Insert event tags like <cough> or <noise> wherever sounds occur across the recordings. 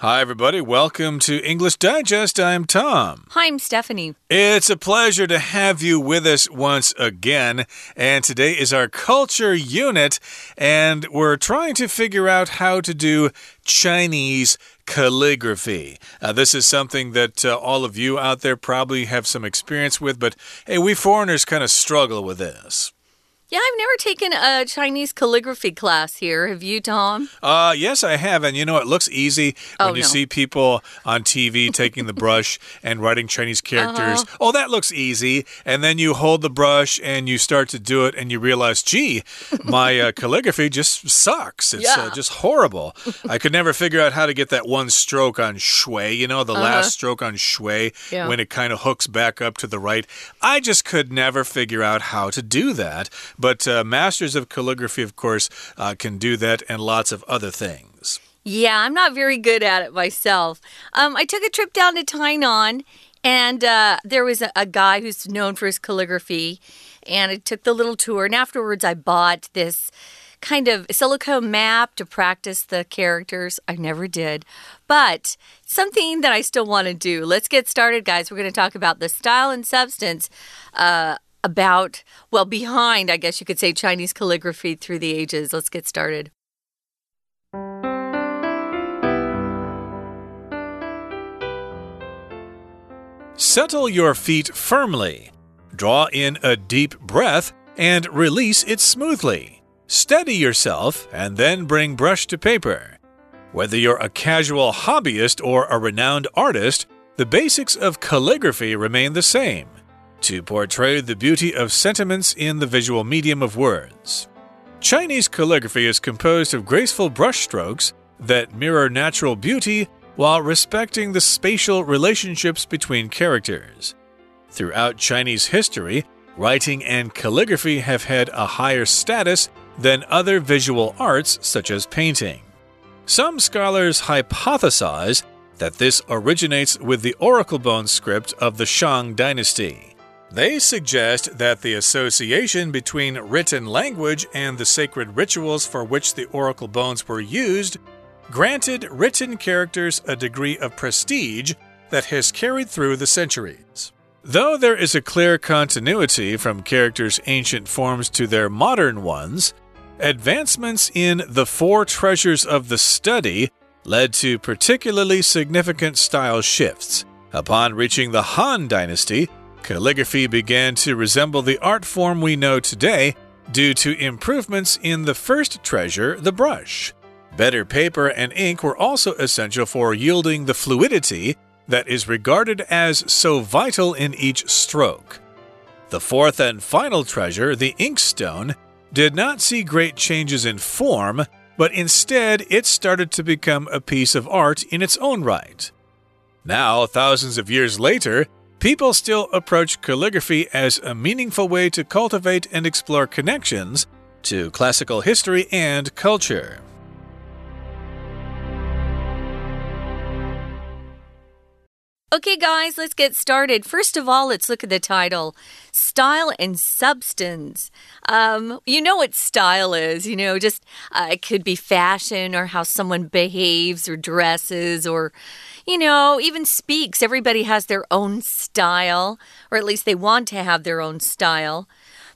Hi, everybody. Welcome to English Digest. I'm Tom. Hi, I'm Stephanie. It's a pleasure to have you with us once again. And today is our culture unit, and we're trying to figure out how to do Chinese calligraphy. Uh, this is something that uh, all of you out there probably have some experience with, but hey, we foreigners kind of struggle with this. Yeah, I've never taken a Chinese calligraphy class here. Have you, Tom? Uh, yes, I have. And you know, it looks easy when Oh, you no. see people on TV <laughs> taking the brush and writing Chinese characters. Uh-huh. Oh, that looks easy. And then you hold the brush and you start to do it, and you realize, gee, my uh, <laughs> calligraphy just sucks. It's uh, just horrible. I could never figure out how to get that one stroke on shui, you know, the last stroke on shui Uh-huh. Yeah. when it kind of hooks back up to the right. I just could never figure out how to do that. But uh, masters of calligraphy, of course, uh, can do that and lots of other things. Yeah, I'm not very good at it myself. Um, I took a trip down to Tainan, and uh, there was a, a guy who's known for his calligraphy, and I took the little tour. And afterwards, I bought this kind of silicone map to practice the characters. I never did, but something that I still want to do. Let's get started, guys. We're going to talk about the style and substance. Uh, about, well, behind, I guess you could say, Chinese calligraphy through the ages. Let's get started. Settle your feet firmly. Draw in a deep breath and release it smoothly. Steady yourself and then bring brush to paper. Whether you're a casual hobbyist or a renowned artist, the basics of calligraphy remain the same to portray the beauty of sentiments in the visual medium of words. Chinese calligraphy is composed of graceful brushstrokes that mirror natural beauty while respecting the spatial relationships between characters. Throughout Chinese history, writing and calligraphy have had a higher status than other visual arts such as painting. Some scholars hypothesize that this originates with the oracle bone script of the Shang dynasty. They suggest that the association between written language and the sacred rituals for which the oracle bones were used granted written characters a degree of prestige that has carried through the centuries. Though there is a clear continuity from characters' ancient forms to their modern ones, advancements in the four treasures of the study led to particularly significant style shifts. Upon reaching the Han Dynasty, calligraphy began to resemble the art form we know today due to improvements in the first treasure, the brush. Better paper and ink were also essential for yielding the fluidity that is regarded as so vital in each stroke. The fourth and final treasure, the inkstone, did not see great changes in form, but instead it started to become a piece of art in its own right. Now, thousands of years later, people still approach calligraphy as a meaningful way to cultivate and explore connections to classical history and culture. Okay, guys, let's get started. First of all, let's look at the title Style and Substance. Um, you know what style is, you know, just uh, it could be fashion or how someone behaves or dresses or, you know, even speaks. Everybody has their own style, or at least they want to have their own style.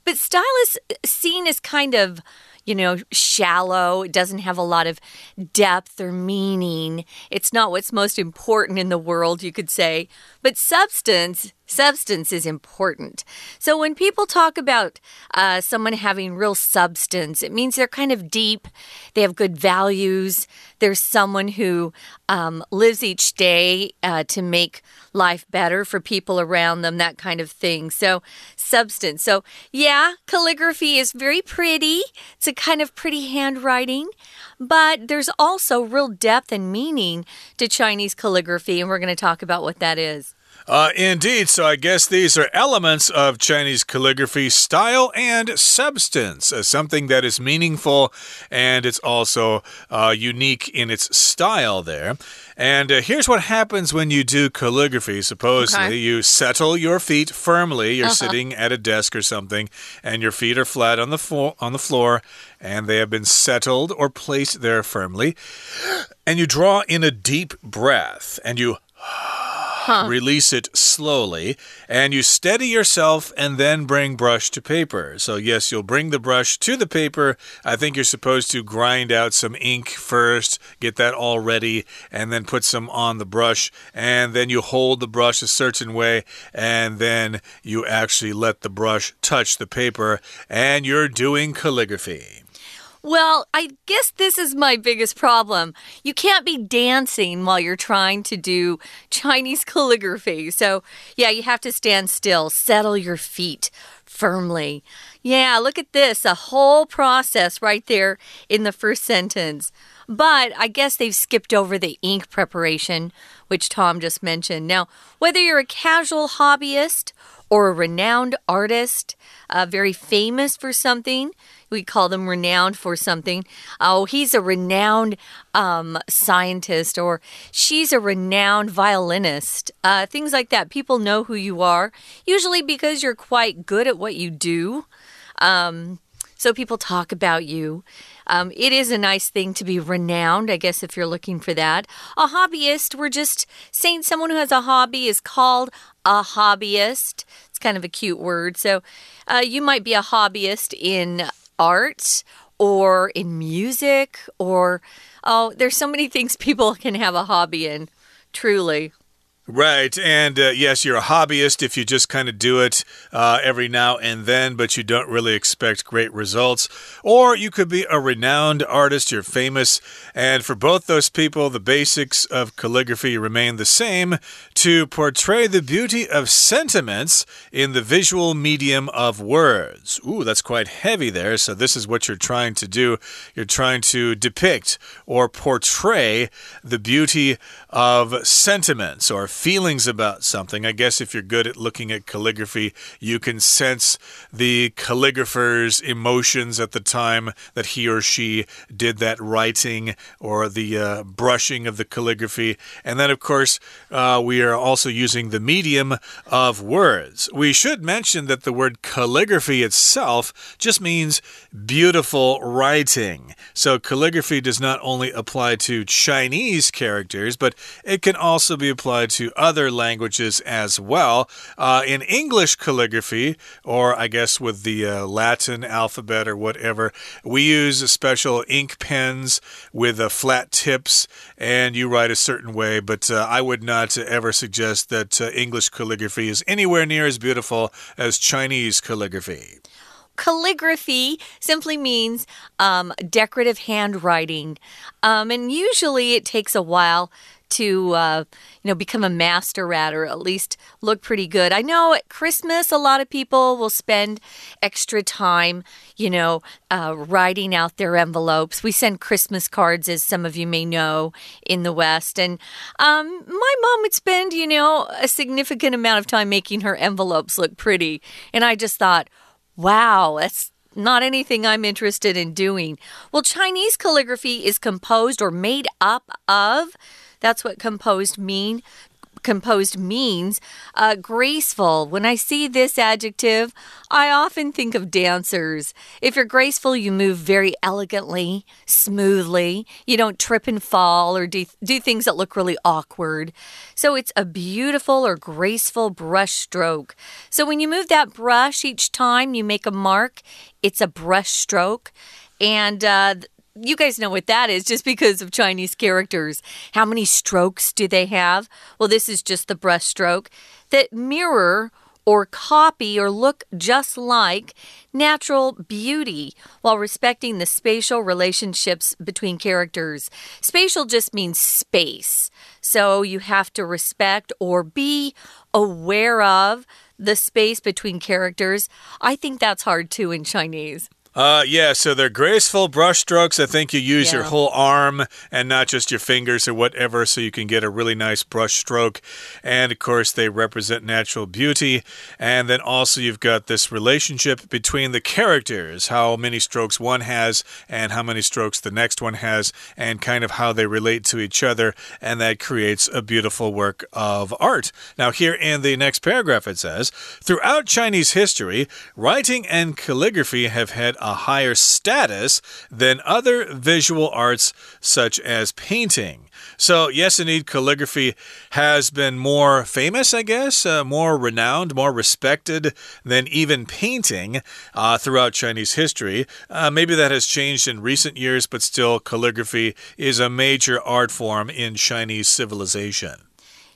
But style is seen as kind of you know, shallow. It doesn't have a lot of depth or meaning. It's not what's most important in the world, you could say. But substance, substance is important. So when people talk about uh, someone having real substance, it means they're kind of deep, they have good values. There's someone who um, lives each day uh, to make life better for people around them, that kind of thing. So, substance. So, yeah, calligraphy is very pretty. It's a kind of pretty handwriting, but there's also real depth and meaning to Chinese calligraphy, and we're going to talk about what that is. Uh, indeed. So I guess these are elements of Chinese calligraphy style and substance, uh, something that is meaningful and it's also uh, unique in its style there. And uh, here's what happens when you do calligraphy. Supposedly, okay. you settle your feet firmly. You're -huh. sitting at a desk or something, and your feet are flat on the on the floor, and they have been settled or placed there firmly. And you draw in a deep breath, and you Huh. Release it slowly, and you steady yourself and then bring brush to paper. So, yes, you'll bring the brush to the paper. I think you're supposed to grind out some ink first, get that all ready, and then put some on the brush. And then you hold the brush a certain way, and then you actually let the brush touch the paper, and you're doing calligraphy. Well, I guess this is my biggest problem. You can't be dancing while you're trying to do Chinese <laughs> calligraphy. So, yeah, you have to stand still, settle your feet firmly. Yeah, look at this a whole process right there in the first sentence. But I guess they've skipped over the ink preparation, which Tom just mentioned. Now, whether you're a casual hobbyist or a renowned artist, uh, very famous for something, we call them renowned for something. Oh, he's a renowned um, scientist, or she's a renowned violinist. Uh, things like that. People know who you are, usually because you're quite good at what you do. Um, so people talk about you. Um, it is a nice thing to be renowned, I guess, if you're looking for that. A hobbyist, we're just saying someone who has a hobby is called a hobbyist. It's kind of a cute word. So uh, you might be a hobbyist in art or in music or oh, there's so many things <laughs> people can have a hobby in, truly. Right. And uh, yes, you're a hobbyist if you just kind of do it uh, every now and then, but you don't really expect great results. Or you could be a renowned artist, you're famous. And for both those people, the basics of calligraphy remain the same to portray the beauty of sentiments in the visual medium of words. Ooh, that's quite heavy there. So, this is what you're trying to do. You're trying to depict or portray the beauty of sentiments or feelings about something. I guess if you're good at looking at calligraphy, you can sense the calligrapher's emotions at the time that he or she did that writing or the uh, brushing of the calligraphy. And then, of course, uh, we are also using the medium of words. We should mention that the word calligraphy itself just means beautiful writing. So, calligraphy does not only apply to Chinese characters, but it can also be applied to other languages as well. Uh, in English calligraphy, or I guess with the uh, Latin alphabet or whatever, we use special ink pens with uh, flat tips, and you write a certain way. But uh, I would not ever suggest that uh, English calligraphy is anywhere near as beautiful as Chinese calligraphy calligraphy simply means um, decorative handwriting. Um, and usually it takes a while to uh, you know become a master at or at least look pretty good. I know at Christmas a lot of people will spend extra time, you know, uh, writing out their envelopes. We send Christmas cards, as some of you may know, in the West, and um, my mom would spend you know a significant amount of time making her envelopes look pretty, and I just thought. Wow, that's not anything I'm interested in doing. Well, Chinese calligraphy is composed or made up of that's what composed mean composed means uh, graceful. When I see this adjective, I often think of dancers. If you're graceful, you move very elegantly, smoothly. You don't trip and fall or do, do things that look really awkward. So it's a beautiful or graceful brush stroke. So when you move that brush each time you make a mark, it's a brush stroke. And uh, you guys know what that is just because of Chinese characters. How many strokes do they have? Well, this is just the brush stroke that mirror or copy or look just like natural beauty while respecting the spatial relationships between characters. Spatial just means space. So you have to respect or be aware of the space between characters. I think that's hard too in Chinese. Uh, yeah, so they're graceful brush strokes. I think you use Yeah. your whole arm and not just your fingers or whatever, so you can get a really nice brush stroke. And of course, they represent natural beauty. And then also, you've got this relationship between the characters how many strokes one has and how many strokes the next one has, and kind of how they relate to each other. And that creates a beautiful work of art. Now, here in the next paragraph, it says Throughout Chinese history, writing and calligraphy have had a higher status than other visual arts such as painting. So, yes, indeed, calligraphy has been more famous, I guess, uh, more renowned, more respected than even painting uh, throughout Chinese history. Uh, maybe that has changed in recent years, but still, calligraphy is a major art form in Chinese civilization.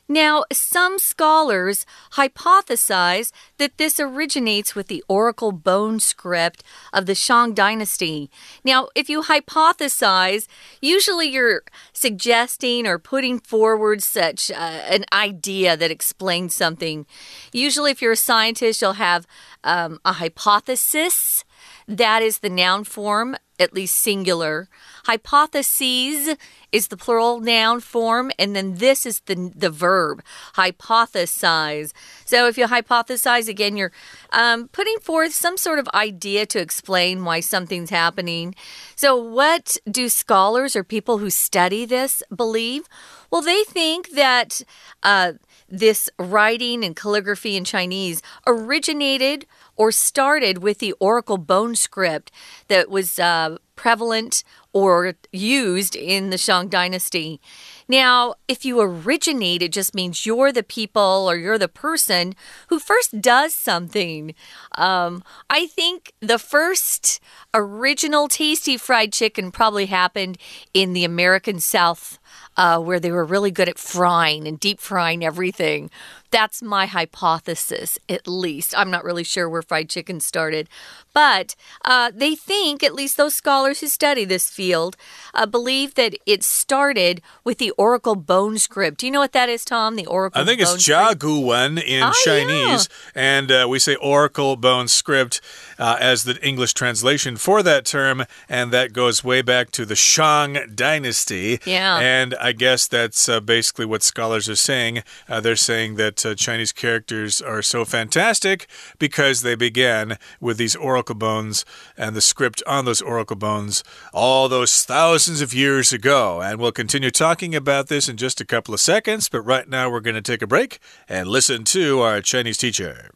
Now, some scholars hypothesize that this originates with the oracle bone script of the Shang dynasty. Now, if you hypothesize, usually you're suggesting or putting forward such uh, an idea that explains something. Usually, if you're a scientist, you'll have um, a hypothesis. That is the noun form, at least singular. Hypotheses is the plural noun form, and then this is the, the verb, hypothesize. So if you hypothesize, again, you're um, putting forth some sort of idea to explain why something's happening. So, what do scholars or people who study this believe? Well, they think that uh, this writing and calligraphy in Chinese originated or started with the oracle bone script that was uh, prevalent or used in the Shang dynasty. Now, if you originate, it just means you're the people or you're the person who first does something. Um, I think the first original tasty fried chicken probably happened in the American South. Uh, where they were really good at frying and deep frying everything. That's my hypothesis, at least. I'm not really sure where fried chicken started. But uh, they think, at least those scholars who study this field, uh, believe that it started with the Oracle bone script. Do you know what that is, Tom? The Oracle I think it's bone script? Jia Gu Wen in Oh, Chinese, and uh, we say Oracle Bone Script uh, as the English translation for that term, and that goes way back to the Shang Dynasty. Yeah. And I guess that's uh, basically what scholars are saying. Uh, they're saying that uh, Chinese characters are so fantastic because they began with these oracle bones and the script on those oracle bones all those thousands of years ago. And we'll continue talking about this in just a couple of seconds, but right now we're going to take a break and listen to our Chinese teacher.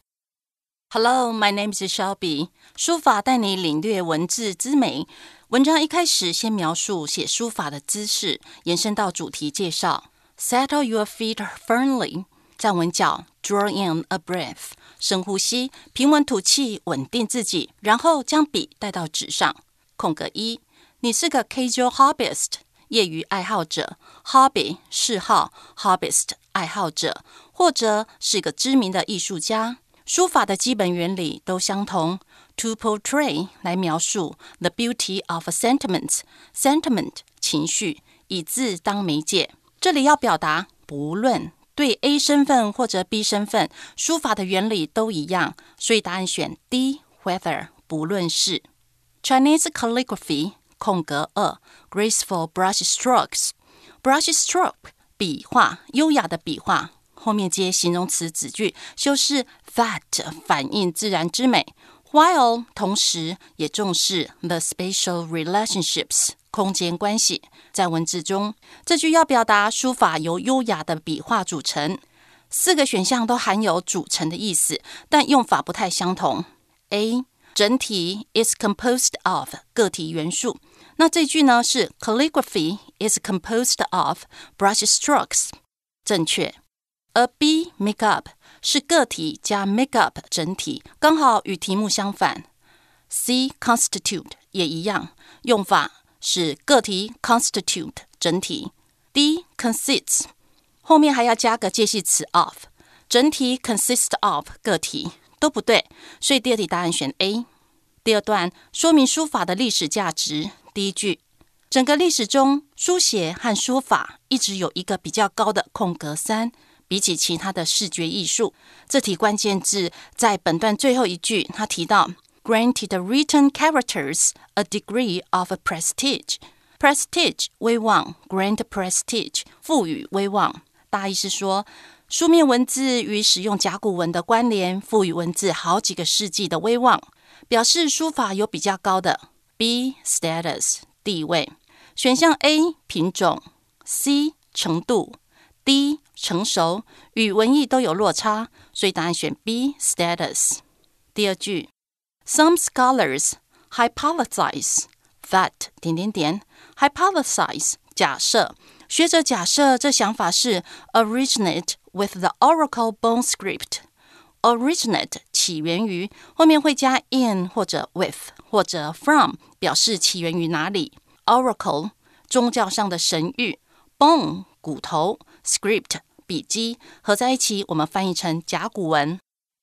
Hello, my name is Shelby。书法带你领略文字之美。文章一开始先描述写书法的姿势，延伸到主题介绍。Settle your feet firmly， 站稳脚，Draw in a breath，深呼吸，平稳吐气，稳定自己，然后将笔带到纸上。空格一，你是个 casual hobbyist，业余爱好者，hobby 嗜好，hobbyist 爱好者，或者是个知名的艺术家。书法的基本原理都相同。To portray 来描述 the beauty of a sentiment，sentiment 情绪，以字当媒介。这里要表达不论对 A 身份或者 B 身份，书法的原理都一样，所以答案选 D，whether 不论是 Chinese calligraphy 空格二 graceful brush strokes，brush stroke 笔画，优雅的笔画。后面接形容词子句，修饰 that 反映自然之美，while 同时也重视 the spatial relationships 空间关系。在文字中，这句要表达书法由优雅的笔画组成。四个选项都含有组成的意思，但用法不太相同。A 整体 is composed of 个体元素，那这句呢是 calligraphy is composed of brush strokes，正确。而 B make up 是个体加 make up 整体，刚好与题目相反。C constitute 也一样，用法是个体 constitute 整体。D consists 后面还要加个介系词 of，整体 consist of 个体都不对，所以第二题答案选 A。第二段说明书法的历史价值。第一句，整个历史中，书写和书法一直有一个比较高的空格三。比起其他的视觉艺术，这题关键字在本段最后一句，他提到 granted written characters a degree of prestige. Prestige 威望，grant prestige 赋予威望。大意是说，书面文字与使用甲骨文的关联，赋予文字好几个世纪的威望，表示书法有比较高的 B status 地位。选项 A 品种，C 程度，D 成熟，与文艺都有落差，所以答案选 B status。第二句 ，Some scholars hypothesize that 点点点 hypothesize 假设。学者假设这想法是 originate with the Oracle bone script。originate 起源于，后面会加 in 或者 with 或者 from，表示起源于哪里。Oracle 宗教上的神谕，bone 骨头，script 笔记，合在一起我们翻译成甲骨文。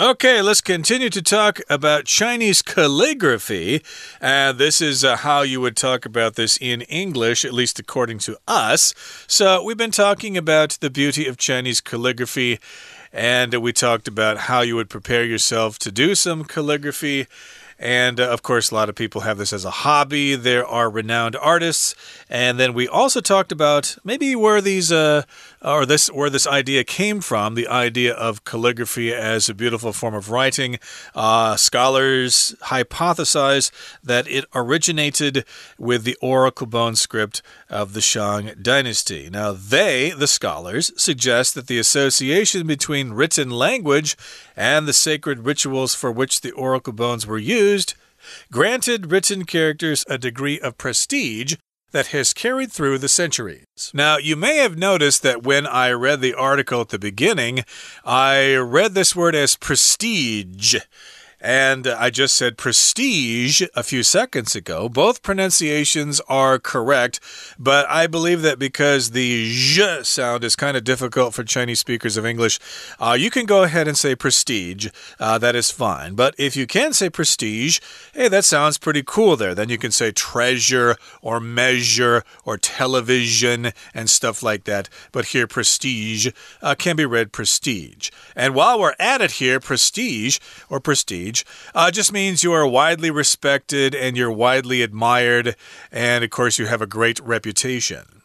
Okay, let's continue to talk about Chinese calligraphy. Uh, this is uh, how you would talk about this in English, at least according to us. So, we've been talking about the beauty of Chinese calligraphy, and we talked about how you would prepare yourself to do some calligraphy. And uh, of course, a lot of people have this as a hobby. There are renowned artists. And then we also talked about maybe where these, uh, or this, where this idea came from the idea of calligraphy as a beautiful form of writing. Uh, scholars hypothesize that it originated with the oracle bone script of the Shang dynasty. Now, they, the scholars, suggest that the association between written language and the sacred rituals for which the oracle bones were used granted written characters a degree of prestige that has carried through the centuries. Now, you may have noticed that when I read the article at the beginning, I read this word as prestige. And I just said prestige a few seconds ago. Both pronunciations are correct, but I believe that because the zh sound is kind of difficult for Chinese speakers of English, uh, you can go ahead and say prestige. Uh, that is fine. But if you can say prestige, hey, that sounds pretty cool there. Then you can say treasure or measure or television and stuff like that. But here, prestige uh, can be read prestige. And while we're at it here, prestige or prestige uh, just means you are widely respected and you're widely admired. And of course, you have a great reputation.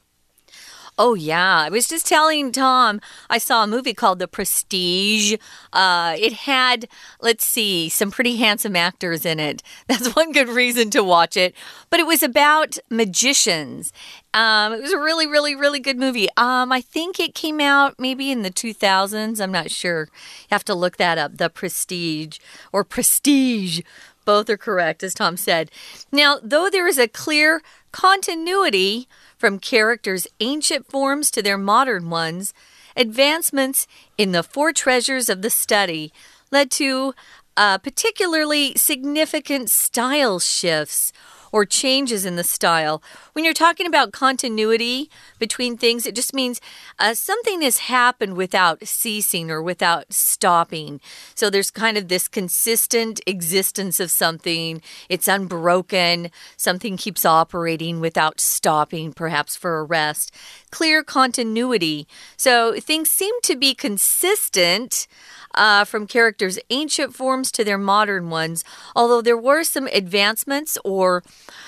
Oh, yeah. I was just telling Tom, I saw a movie called The Prestige. Uh, it had, let's see, some pretty handsome actors in it. <laughs> That's one good reason to watch it. But it was about magicians. Um, it was a really, really, really good movie. Um, I think it came out maybe in the 2000s. I'm not sure. You have to look that up. The Prestige or Prestige. Both are correct, as Tom said. Now, though there is a clear continuity from characters' ancient forms to their modern ones, advancements in the four treasures of the study led to uh, particularly significant style shifts or changes in the style. When you're talking about continuity between things, it just means uh, something has happened without ceasing or without stopping. So there's kind of this consistent existence of something, it's unbroken, something keeps operating without stopping, perhaps for a rest. Clear continuity. So things seem to be consistent uh, from characters' ancient forms to their modern ones, although there were some advancements or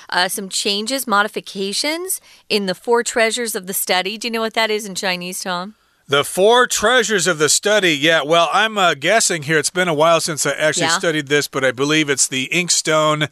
uh, some changes, modifications in the four treasures of the study. Do you know what that is in Chinese, Tom? The four treasures of the study. Yeah, well, I'm uh, guessing here. It's been a while since I actually yeah. studied this, but I believe it's the inkstone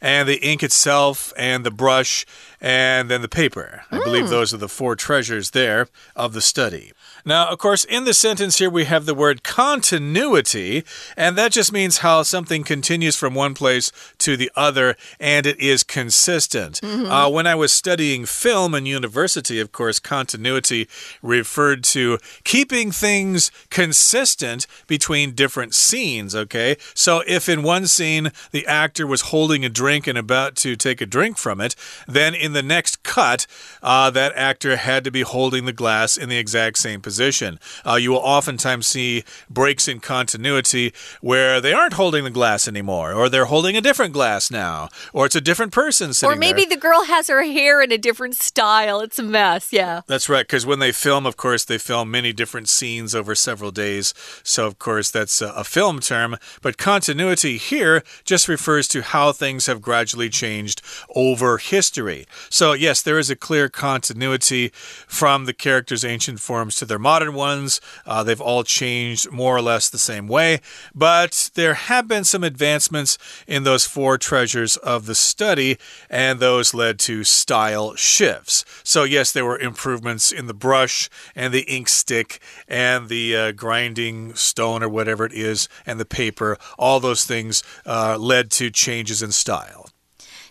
and the ink itself and the brush and then the paper. I mm. believe hmm. those are the four treasures there of the study. Now, of course, in the sentence here, we have the word continuity, and that just means how something continues from one place to the other and it is consistent. Mm -hmm. uh, when I was studying film in university, of course, continuity referred to keeping things consistent between different scenes, okay? So if in one scene the actor was holding a drink and about to take a drink from it, then in the next cut, uh, that actor had to be holding the glass in the exact same position. Uh, you will oftentimes see breaks in continuity where they aren't holding the glass anymore, or they're holding a different glass now, or it's a different person sitting Or maybe there. the girl has her hair in a different style. It's a mess, yeah. That's right, because when they film, of course, they film many different scenes over several days. So, of course, that's a, a film term. But continuity here just refers to how things have gradually changed over history. So, yes, there is a clear continuity from the characters' ancient forms to their modern ones. Uh, they've all changed more or less the same way. But there have been some advancements in those four treasures of the study, and those led to style shifts. So, yes, there were improvements in the brush and the ink stick and the uh, grinding stone or whatever it is and the paper. All those things uh, led to changes in style.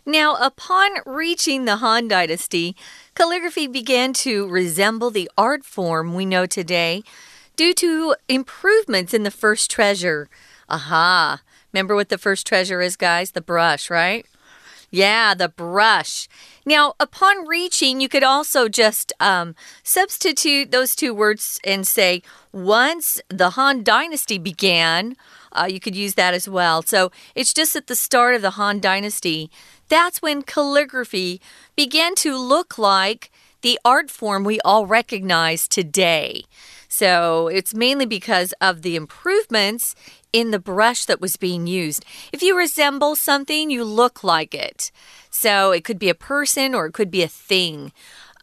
Now, upon reaching the Han Dynasty, calligraphy began to resemble the art form we know today due to improvements in the first treasure. Aha! Remember what the first treasure is, guys? The brush, right? Yeah, the brush. Now, upon reaching, you could also just um, substitute those two words and say, once the Han Dynasty began, uh, you could use that as well. So it's just at the start of the Han Dynasty. That's when calligraphy began to look like the art form we all recognize today. So it's mainly because of the improvements in the brush that was being used. If you resemble something, you look like it. So it could be a person or it could be a thing.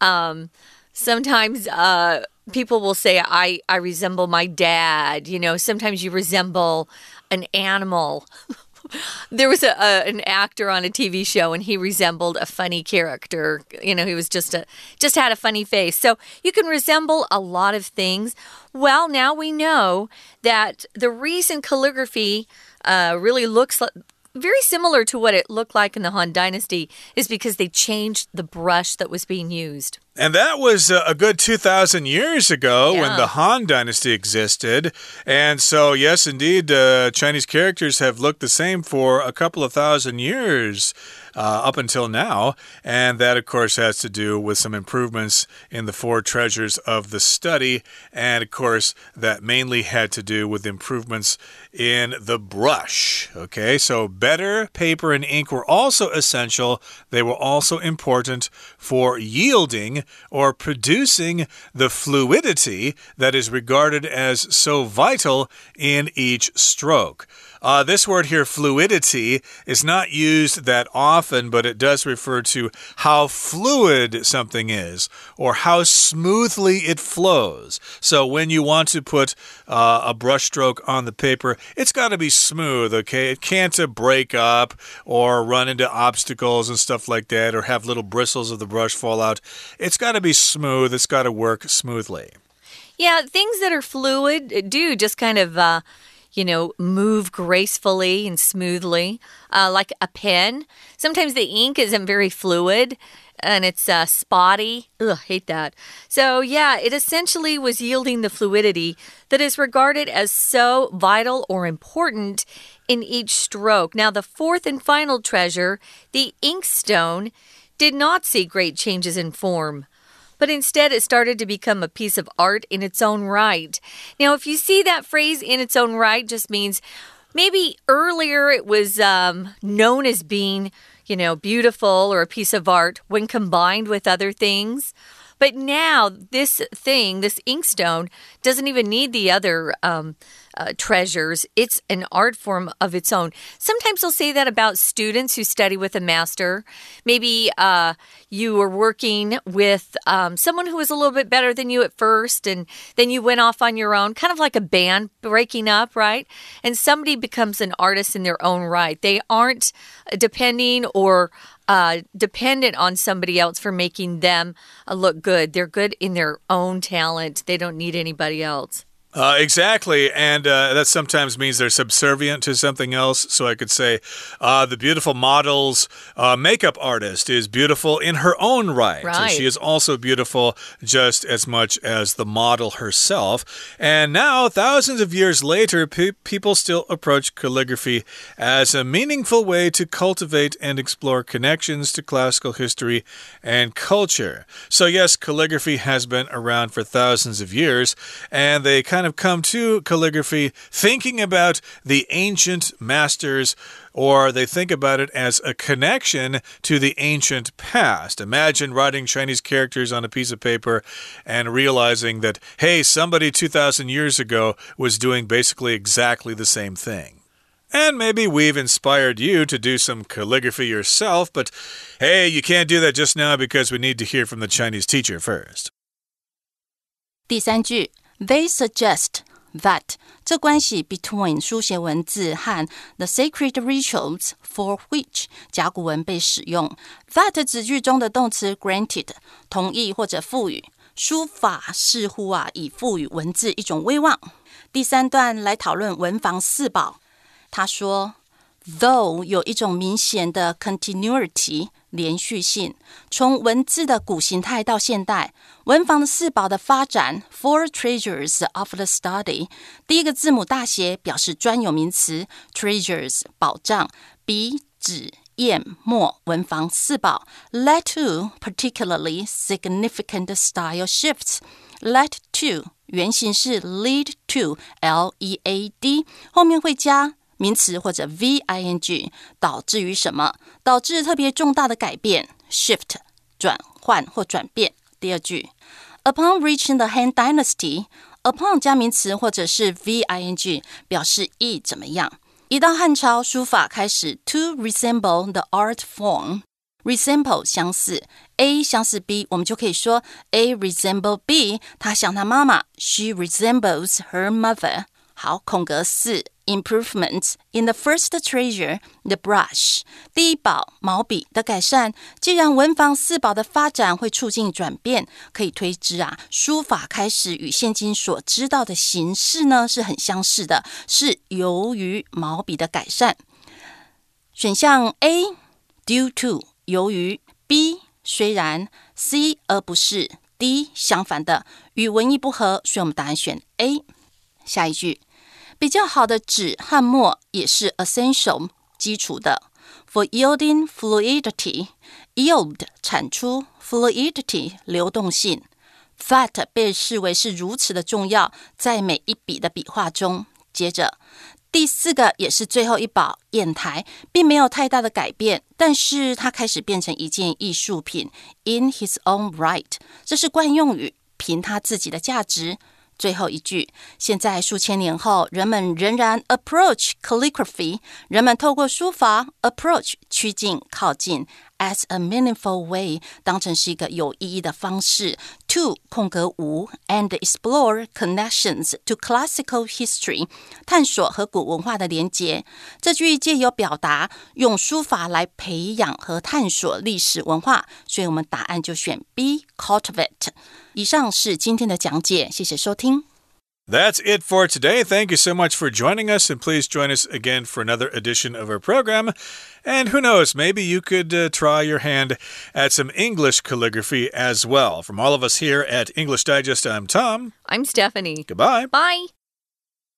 Um, sometimes uh, people will say, I, I resemble my dad. You know, sometimes you resemble an animal. <laughs> <laughs> there was a, a, an actor on a TV show and he resembled a funny character. You know, he was just a just had a funny face. So you can resemble a lot of things. Well, now we know that the reason calligraphy uh, really looks like very similar to what it looked like in the Han Dynasty is because they changed the brush that was being used. And that was uh, a good 2,000 years ago Yeah. when the Han Dynasty existed. And so, yes, indeed, uh, Chinese characters have looked the same for a couple of thousand years uh, up until now. And that, of course, has to do with some improvements in the four treasures of the study. And, of course, that mainly had to do with improvements in the brush. Okay, so better paper and ink were also essential. They were also important for yielding or producing the fluidity that is regarded as so vital in each stroke. Uh, this word here, fluidity, is not used that often, but it does refer to how fluid something is or how smoothly it flows. So when you want to put uh, a brush stroke on the paper, it's got to be smooth, okay? It can't uh, break up or run into obstacles and stuff like that or have little bristles of the brush fall out. It's got to be smooth, it's got to work smoothly. Yeah, things that are fluid do just kind of, uh, you know, move gracefully and smoothly, uh, like a pen. Sometimes the ink isn't very fluid and it's uh, spotty. Ugh, hate that. So, yeah, it essentially was yielding the fluidity that is regarded as so vital or important in each stroke. Now, the fourth and final treasure, the inkstone, did not see great changes in form but instead it started to become a piece of art in its own right. Now, if you see that phrase in its own right, just means maybe earlier it was um, known as being, you know, beautiful or a piece of art when combined with other things. But now, this thing, this inkstone, doesn't even need the other um, uh, treasures. It's an art form of its own. Sometimes they'll say that about students who study with a master. Maybe uh, you were working with um, someone who was a little bit better than you at first, and then you went off on your own, kind of like a band breaking up, right? And somebody becomes an artist in their own right. They aren't depending or uh, dependent on somebody else for making them uh, look good. They're good in their own talent. They don't need anybody else. Uh, exactly. And uh, that sometimes means they're subservient to something else. So I could say uh, the beautiful model's uh, makeup artist is beautiful in her own right. Right. She is also beautiful just as much as the model herself. And now, thousands of years later, pe people still approach calligraphy as a meaningful way to cultivate and explore connections to classical history and culture. So, yes, calligraphy has been around for thousands of years, and they kind of come to calligraphy thinking about the ancient masters or they think about it as a connection to the ancient past. Imagine writing Chinese characters on a piece of paper and realizing that, hey, somebody 2,000 years ago was doing basically exactly the same thing. And maybe we've inspired you to do some calligraphy yourself, but hey, you can't do that just now because we need to hear from the Chinese teacher first. 第三句 ，They suggest that 这关系 between 书写文字和 the sacred rituals for which 甲骨文被使用。that 子句中的动词 granted 同意或者赋予，书法似乎啊以赋予文字一种威望。第三段来讨论文房四宝，他说。Though 有一种明显的 continuity 连续性，从文字的古形态到现代，文房的四宝的发展 Four treasures of the study，第一个字母大写表示专有名词 treasures 宝藏，笔、纸、砚、墨，文房四宝 led to particularly significant style shifts。led to 原型是 lead to L E A D，后面会加。 名词或者 v i n g 导致于什么？导致特别重大的改变，shift 转换或转变。第二句，Upon reaching the Han Dynasty，upon 加名词或者是 v i n g 表示意怎么样？一到汉朝，书法开始 to resemble the art form。resemble 相似，A 相似 B，我们就可以说 A resemble B，他像他妈妈，She resembles her mother。好，空格四 improvements in the first treasure the brush 第一宝毛笔的改善。既然文房四宝的发展会促进转变，可以推知啊，书法开始与现今所知道的形式呢是很相似的，是由于毛笔的改善。选项 A due to 由于 B 虽然 C 而不是 D 相反的，与文意不合，所以我们答案选 A。下一句。 比较好的纸和墨也是 essential 基础的。For yielding fluidity, yield 产出，fluidity 流动性，that 被视为是如此的重要，在每一笔的笔画中。接着第四个也是最后一宝砚台，并没有太大的改变，但是它开始变成一件艺术品。In his own right，这是惯用语，凭他自己的价值。 最后一句，现在数千年后，人们仍然 approach calligraphy，人们透过书法 approach 趋近靠近 as a meaningful way，当成是一个有意义的方式 to 空格五 and explore connections to classical history，探索和古文化的连接。这句借由表达用书法来培养和探索历史文化，所以我们答案就选 B cultivate。以上是今天的讲解，谢谢收听。That's it for today. Thank you so much for joining us, and please join us again for another edition of our program. And who knows, maybe you could uh, try your hand at some English calligraphy as well. From all of us here at English Digest, I'm Tom. I'm Stephanie. Goodbye. Bye.